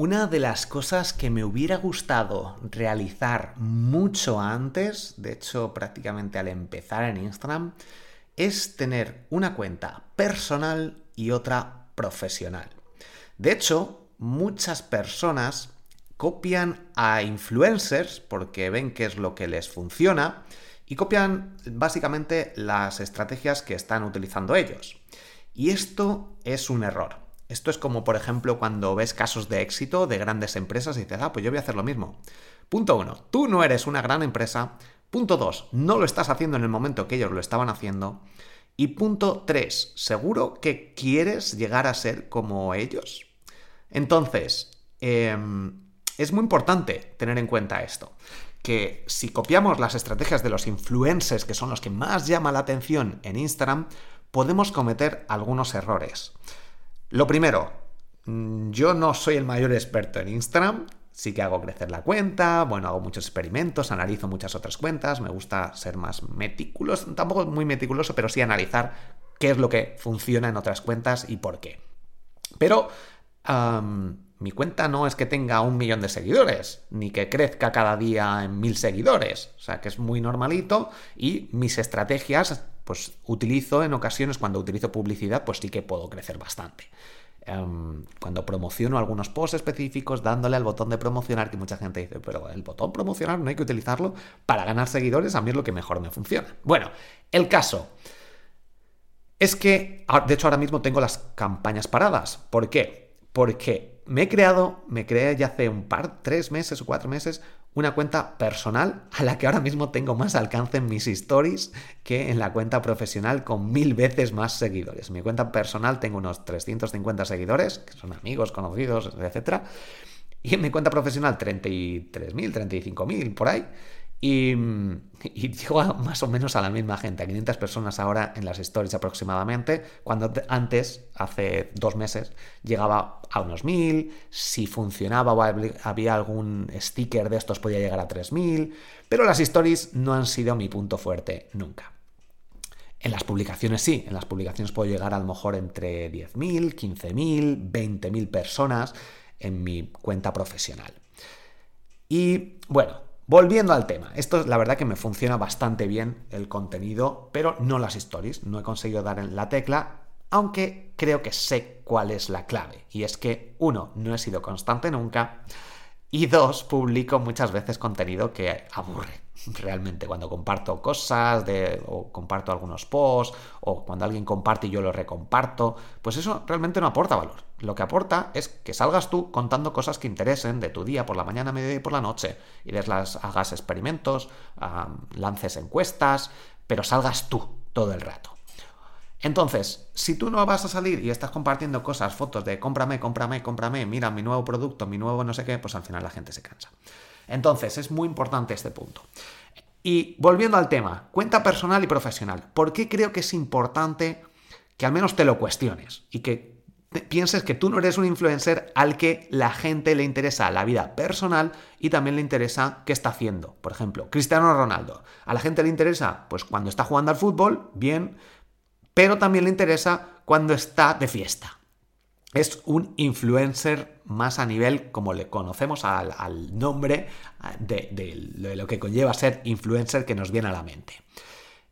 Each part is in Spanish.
Una de las cosas que me hubiera gustado realizar mucho antes, de hecho prácticamente al empezar en Instagram, es tener una cuenta personal y otra profesional. De hecho, muchas personas copian a influencers porque ven qué es lo que les funciona y copian básicamente las estrategias que están utilizando ellos. Y esto es un error. Esto es como, por ejemplo, cuando ves casos de éxito de grandes empresas y dices, ah, pues yo voy a hacer lo mismo. Punto uno, tú no eres una gran empresa. Punto dos, no lo estás haciendo en el momento que ellos lo estaban haciendo. Y punto tres, ¿seguro que quieres llegar a ser como ellos? Entonces, em, es muy importante tener en cuenta esto. Que si copiamos las estrategias de los influencers, que son los que más llaman la atención en Instagram, podemos cometer algunos errores. Lo primero, mm, yo no soy el mayor experto en Instagram, sí que hago crecer la cuenta, bueno, hago muchos experimentos, analizo muchas otras cuentas, me gusta ser más meticuloso, tampoco muy meticuloso, pero sí analizar qué es lo que funciona en otras cuentas y por qué. Pero mi cuenta no es que tenga un millón de seguidores, ni que crezca cada día en mil seguidores, o sea que es muy normalito y mis estrategias pues utilizo en ocasiones cuando utilizo publicidad, pues sí que puedo crecer bastante. Em, cuando promociono algunos posts específicos, dándole al botón de promocionar, que mucha gente dice, pero el botón promocionar no hay que utilizarlo para ganar seguidores, a mí es lo que mejor me funciona. Bueno, el caso es que, de hecho ahora mismo tengo las campañas paradas. ¿Por qué? Porque me he creado, me creé ya hace un par, tres meses o cuatro meses, una cuenta personal a la que ahora mismo tengo más alcance en mis stories que en la cuenta profesional con mil veces más seguidores. En mi cuenta personal tengo unos 350 seguidores, que son amigos, conocidos, etc. Y en mi cuenta profesional 33.000, 35.000 por ahí. Y, y llego más o menos a la misma gente, a 500 personas ahora en las stories aproximadamente, cuando antes, hace dos meses, llegaba a unos 1000, si funcionaba o había algún sticker de estos podía llegar a 3000, pero las stories no han sido mi punto fuerte nunca. En las publicaciones sí, en las publicaciones puedo llegar a lo mejor entre 10.000, 15.000, 20.000 personas en mi cuenta profesional. Y bueno, Volviendo al tema, esto es la verdad que me funciona bastante bien el contenido, pero no las stories. No he conseguido dar en la tecla, aunque creo que sé cuál es la clave. Y es que, uno, no he sido constante nunca. Y dos, publico muchas veces contenido que aburre realmente cuando comparto cosas de, o comparto algunos posts o cuando alguien comparte y yo lo recomparto, pues eso realmente no aporta valor. Lo que aporta es que salgas tú contando cosas que interesen de tu día por la mañana, mediodía y por la noche y las hagas experimentos, lances encuestas, pero salgas tú todo el rato. Entonces, si tú no vas a salir y estás compartiendo cosas, fotos de cómprame, cómprame, cómprame, mira mi nuevo producto, mi nuevo no sé qué, pues al final la gente se cansa. Entonces, es muy importante este punto. Y volviendo al tema, cuenta personal y profesional. ¿Por qué creo que es importante que al menos te lo cuestiones y que pienses que tú no eres un influencer al que la gente le interesa la vida personal y también le interesa qué está haciendo? Por ejemplo, Cristiano Ronaldo. A la gente le interesa, pues cuando está jugando al fútbol, bien, pero también le interesa cuando está de fiesta es un influencer más a nivel, como le conocemos al, nombre de, de, lo que conlleva ser influencer que nos viene a la mente.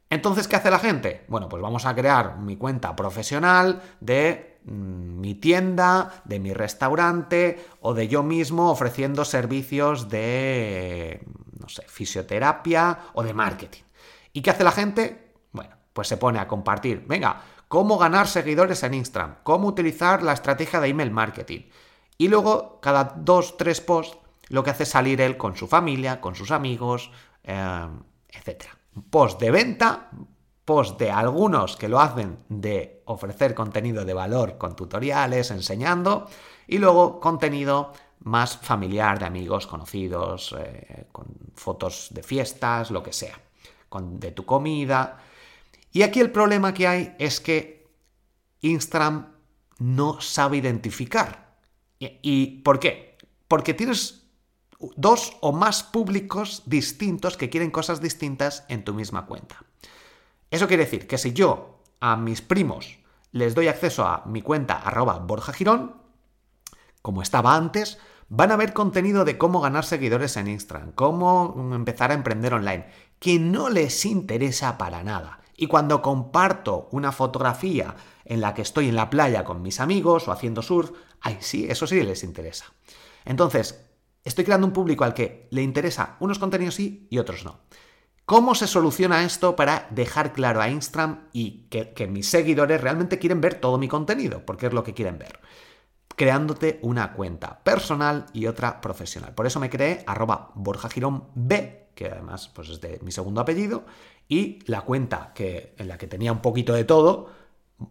Entonces, ¿qué hace la gente? Bueno, pues vamos a crear mi cuenta profesional de mm, mi tienda, de mi restaurante o de yo mismo ofreciendo servicios de, no sé, fisioterapia o de marketing. ¿Y qué hace la gente? Bueno, pues se pone a compartir, venga, cómo ganar seguidores en Instagram, cómo utilizar la estrategia de email marketing. Y luego, cada dos, tres posts, lo que hace es salir él con su familia, con sus amigos, eh, etc. Post de venta, post de algunos que lo hacen de ofrecer contenido de valor con tutoriales, enseñando, y luego contenido más familiar de amigos, conocidos, eh, con fotos de fiestas, lo que sea, con, de tu comida. Y aquí el problema que hay es que Instagram no sabe identificar. ¿Y, por qué? Porque tienes dos o más públicos distintos que quieren cosas distintas en tu misma cuenta. Eso quiere decir que si yo a mis primos les doy acceso a mi cuenta arroba Borja Girón, como estaba antes, van a ver contenido de cómo ganar seguidores en Instagram, cómo empezar a emprender online, que no les interesa para nada. Y cuando comparto una fotografía en la que estoy en la playa con mis amigos o haciendo surf, ay sí, eso sí les interesa. Entonces, estoy creando un público al que le interesa unos contenidos sí y otros no. ¿Cómo se soluciona esto para dejar claro a Instagram y que, mis seguidores realmente quieren ver todo mi contenido? Porque es lo que quieren ver. Creándote una cuenta personal y otra profesional. Por eso me creé arroba Borja B, que además pues, es de mi segundo apellido, y la cuenta que, en la que tenía un poquito de todo,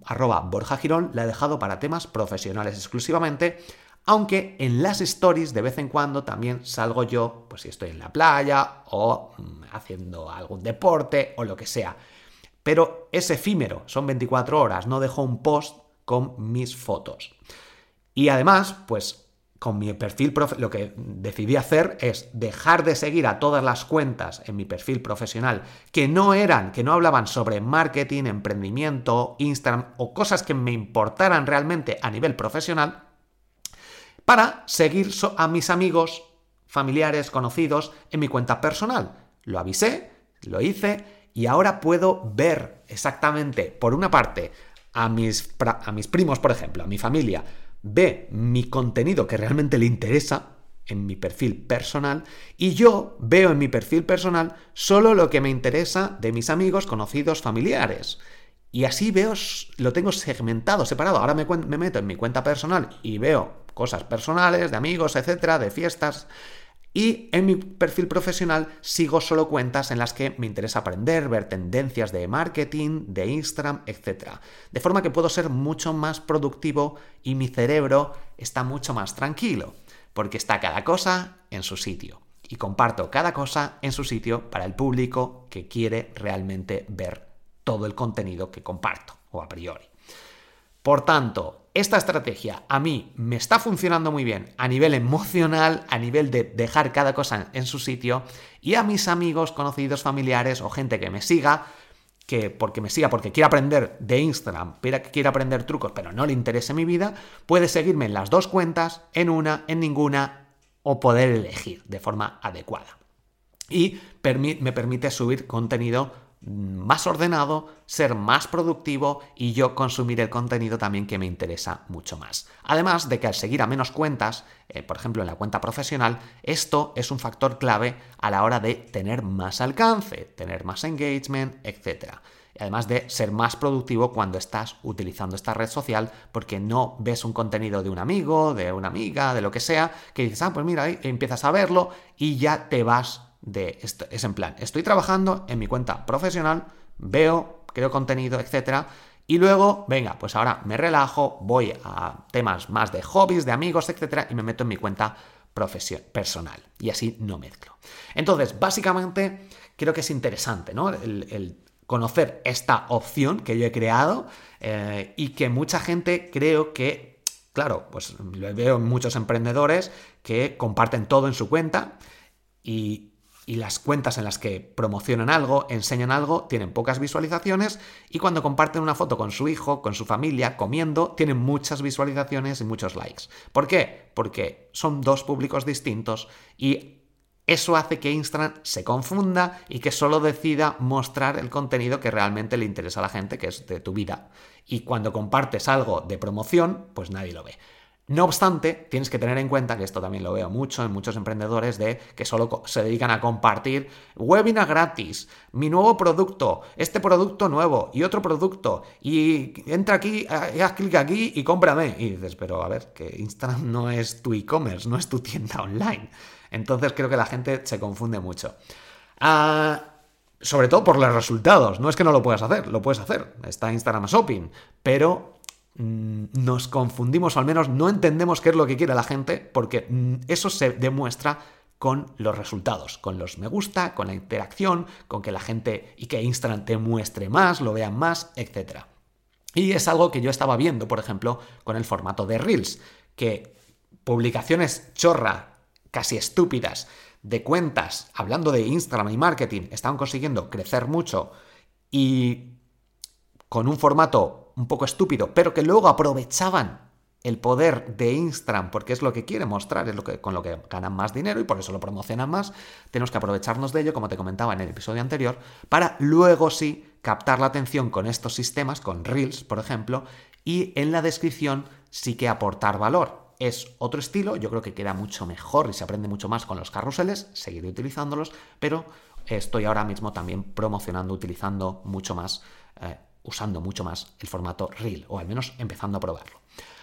arroba Borja Girón, la he dejado para temas profesionales exclusivamente aunque en las stories de vez en cuando también salgo yo, pues si estoy en la playa o mm, haciendo algún deporte o lo que sea. Pero es efímero, son 24 horas, no dejo un post con mis fotos. Y además, pues con mi perfil, lo que decidí hacer es dejar de seguir a todas las cuentas en mi perfil profesional que no eran, que no hablaban sobre marketing, emprendimiento, Instagram o cosas que me importaran realmente a nivel profesional para seguir a mis amigos, familiares, conocidos en mi cuenta personal. Lo avisé, lo hice y ahora puedo ver exactamente, por una parte, a mis, a mis primos, por ejemplo, a mi familia, ve mi contenido que realmente le interesa en mi perfil personal y yo veo en mi perfil personal solo lo que me interesa de mis amigos, conocidos, familiares. Y así veo, lo tengo segmentado, separado. Ahora me, me meto en mi cuenta personal y veo cosas personales, de amigos, etcétera, de fiestas. Y en mi perfil profesional sigo solo cuentas en las que me interesa aprender, ver tendencias de marketing, de Instagram, etcétera. De forma que puedo ser mucho más productivo y mi cerebro está mucho más tranquilo, porque está cada cosa en su sitio. Y comparto cada cosa en su sitio para el público que quiere realmente ver todo el contenido que comparto, o a priori. Por tanto, esta estrategia a mí me está funcionando muy bien a nivel emocional, a nivel de dejar cada cosa en su sitio y a mis amigos, conocidos, familiares o gente que me siga, que porque me siga, porque quiere aprender de Instagram, quiere aprender trucos, pero no le interese mi vida, puede seguirme en las dos cuentas, en una, en ninguna, o poder elegir de forma adecuada. Y me permite subir contenido más ordenado, ser más productivo y yo consumir el contenido también que me interesa mucho más. Además de que al seguir a menos cuentas, eh, por ejemplo en la cuenta profesional, esto es un factor clave a la hora de tener más alcance, tener más engagement, etc. además de ser más productivo cuando estás utilizando esta red social porque no ves un contenido de un amigo, de una amiga, de lo que sea, que dices, ah, pues mira, ahí empiezas a verlo y ya te vas de. Es en plan, estoy trabajando en mi cuenta profesional, veo, creo contenido, etcétera, y luego, venga, pues ahora me relajo, voy a temas más de hobbies, de amigos, etcétera, y me meto en mi cuenta personal. Y así no mezclo. Entonces, básicamente, creo que es interesante, ¿no? El, conocer esta opción que yo he creado eh, y que mucha gente creo que, claro, pues lo veo en muchos emprendedores que comparten todo en su cuenta y y las cuentas en las que promocionan algo, enseñan algo, tienen pocas visualizaciones y cuando comparten una foto con su hijo, con su familia, comiendo, tienen muchas visualizaciones y muchos likes. ¿Por qué? Porque son dos públicos distintos y Eso hace que Instagram se confunda y que solo decida mostrar el contenido que realmente le interesa a la gente, que es de tu vida. Y cuando compartes algo de promoción, pues nadie lo ve. No obstante, tienes que tener en cuenta, que esto también lo veo mucho en muchos emprendedores, de que solo se dedican a compartir webinar gratis, mi nuevo producto, este producto nuevo y otro producto, y entra aquí, eh, haz clic aquí y cómprame. Y dices, pero a ver, que Instagram no es tu e-commerce, no es tu tienda online. Entonces creo que la gente se confunde mucho. Ah, sobre todo por los resultados. No es que no lo puedas hacer, lo puedes hacer. Está Instagram Shopping, pero nos confundimos o al menos no entendemos qué es lo que quiere la gente porque mm, eso se demuestra con los resultados, con los me gusta, con la interacción, con que la gente y que Instagram te muestre más, lo vean más, etc. Y es algo que yo estaba viendo, por ejemplo, con el formato de Reels, que publicaciones chorra, casi estúpidas, de cuentas hablando de Instagram y marketing estaban consiguiendo crecer mucho y con un formato un poco estúpido, pero que luego aprovechaban el poder de Instagram, porque es lo que quiere mostrar, es lo que, con lo que ganan más dinero y por eso lo promocionan más, tenemos que aprovecharnos de ello, como te comentaba en el episodio anterior, para luego sí captar la atención con estos sistemas, con Reels, por ejemplo, y en la descripción sí que aportar valor. Es otro estilo, yo creo que queda mucho mejor y se aprende mucho más con los carruseles, seguiré utilizándolos, pero estoy ahora mismo también promocionando, utilizando mucho más eh, usando mucho más el formato Reel, o al menos empezando a probarlo.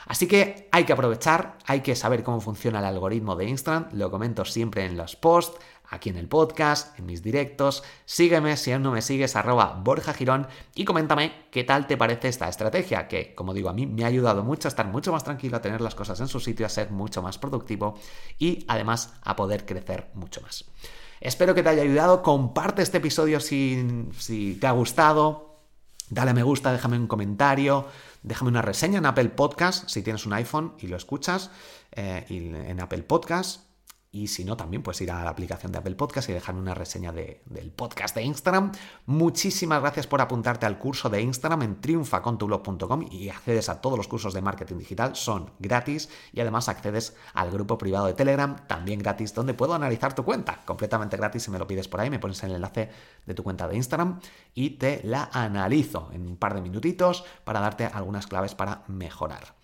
Así que hay que aprovechar, hay que saber cómo funciona el algoritmo de Instagram, lo comento siempre en los posts, aquí en el podcast, en mis directos. Sígueme si aún no me sigues, arroba Borja Girón y coméntame qué tal te parece esta estrategia, que como digo, a mí me ha ayudado mucho a estar mucho más tranquilo, a tener las cosas en su sitio, a ser mucho más productivo y además a poder crecer mucho más. Espero que te haya ayudado, comparte este episodio si, si te ha gustado, Dale a me gusta, déjame un comentario, déjame una reseña en Apple Podcast si tienes un iPhone y lo escuchas eh, en Apple Podcast. Y si no, también puedes ir a la aplicación de Apple Podcast y dejarme una reseña del podcast de Instagram. Muchísimas gracias por apuntarte al curso de Instagram en triunfacontublog.com y accedes a todos los cursos de marketing digital, son gratis y además accedes al grupo privado de Telegram, también gratis, donde puedo analizar tu cuenta, completamente gratis si me lo pides por ahí, me pones el enlace de tu cuenta de Instagram y te la analizo en un par de minutitos para darte algunas claves para mejorar.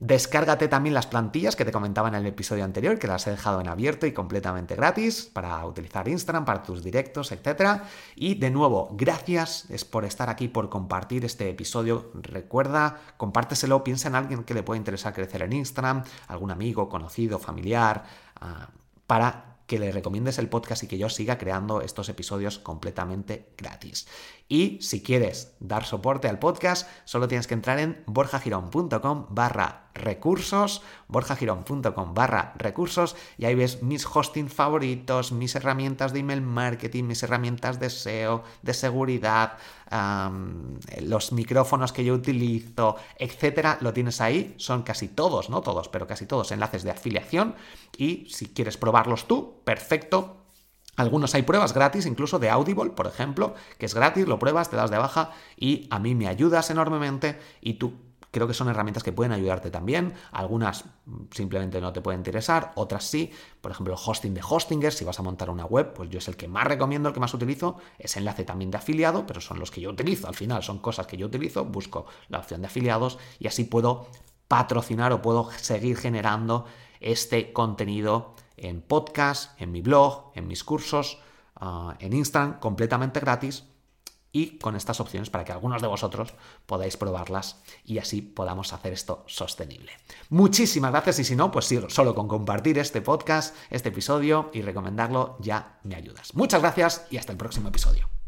Descárgate también las plantillas que te comentaba en el episodio anterior, que las he dejado en abierto y completamente gratis para utilizar Instagram, para tus directos, etc. Y de nuevo, gracias es por estar aquí, por compartir este episodio. Recuerda, compárteselo, piensa en alguien que le pueda interesar crecer en Instagram, algún amigo, conocido, familiar, ah, para que le recomiendes el podcast y que yo siga creando estos episodios completamente gratis. Y si quieres dar soporte al podcast, solo tienes que entrar en borjagirón.com barra recursos, borjagirón.com barra recursos y ahí ves mis hosting favoritos, mis herramientas de email marketing, mis herramientas de SEO, de seguridad, los micrófonos que yo utilizo, etcétera, lo tienes ahí, son casi todos, no todos, pero casi todos enlaces de afiliación y si quieres probarlos tú, perfecto, algunos hay pruebas gratis, incluso de Audible, por ejemplo, que es gratis, lo pruebas, te das de baja y a mí me ayudas enormemente y tú creo que son herramientas que pueden ayudarte también. Algunas simplemente no te pueden interesar, otras sí. Por ejemplo, el hosting de Hostinger, si vas a montar una web, pues yo es el que más recomiendo, el que más utilizo. Es enlace también de afiliado, pero son los que yo utilizo. Al final son cosas que yo utilizo, busco la opción de afiliados y así puedo patrocinar o puedo seguir generando este contenido en podcast, en mi blog, en mis cursos, ah, en Instagram, completamente gratis y con estas opciones para que algunos de vosotros podáis probarlas y así podamos hacer esto sostenible. Muchísimas gracias y si no, pues solo con compartir este podcast, este episodio y recomendarlo ya me ayudas. Muchas gracias y hasta el próximo episodio.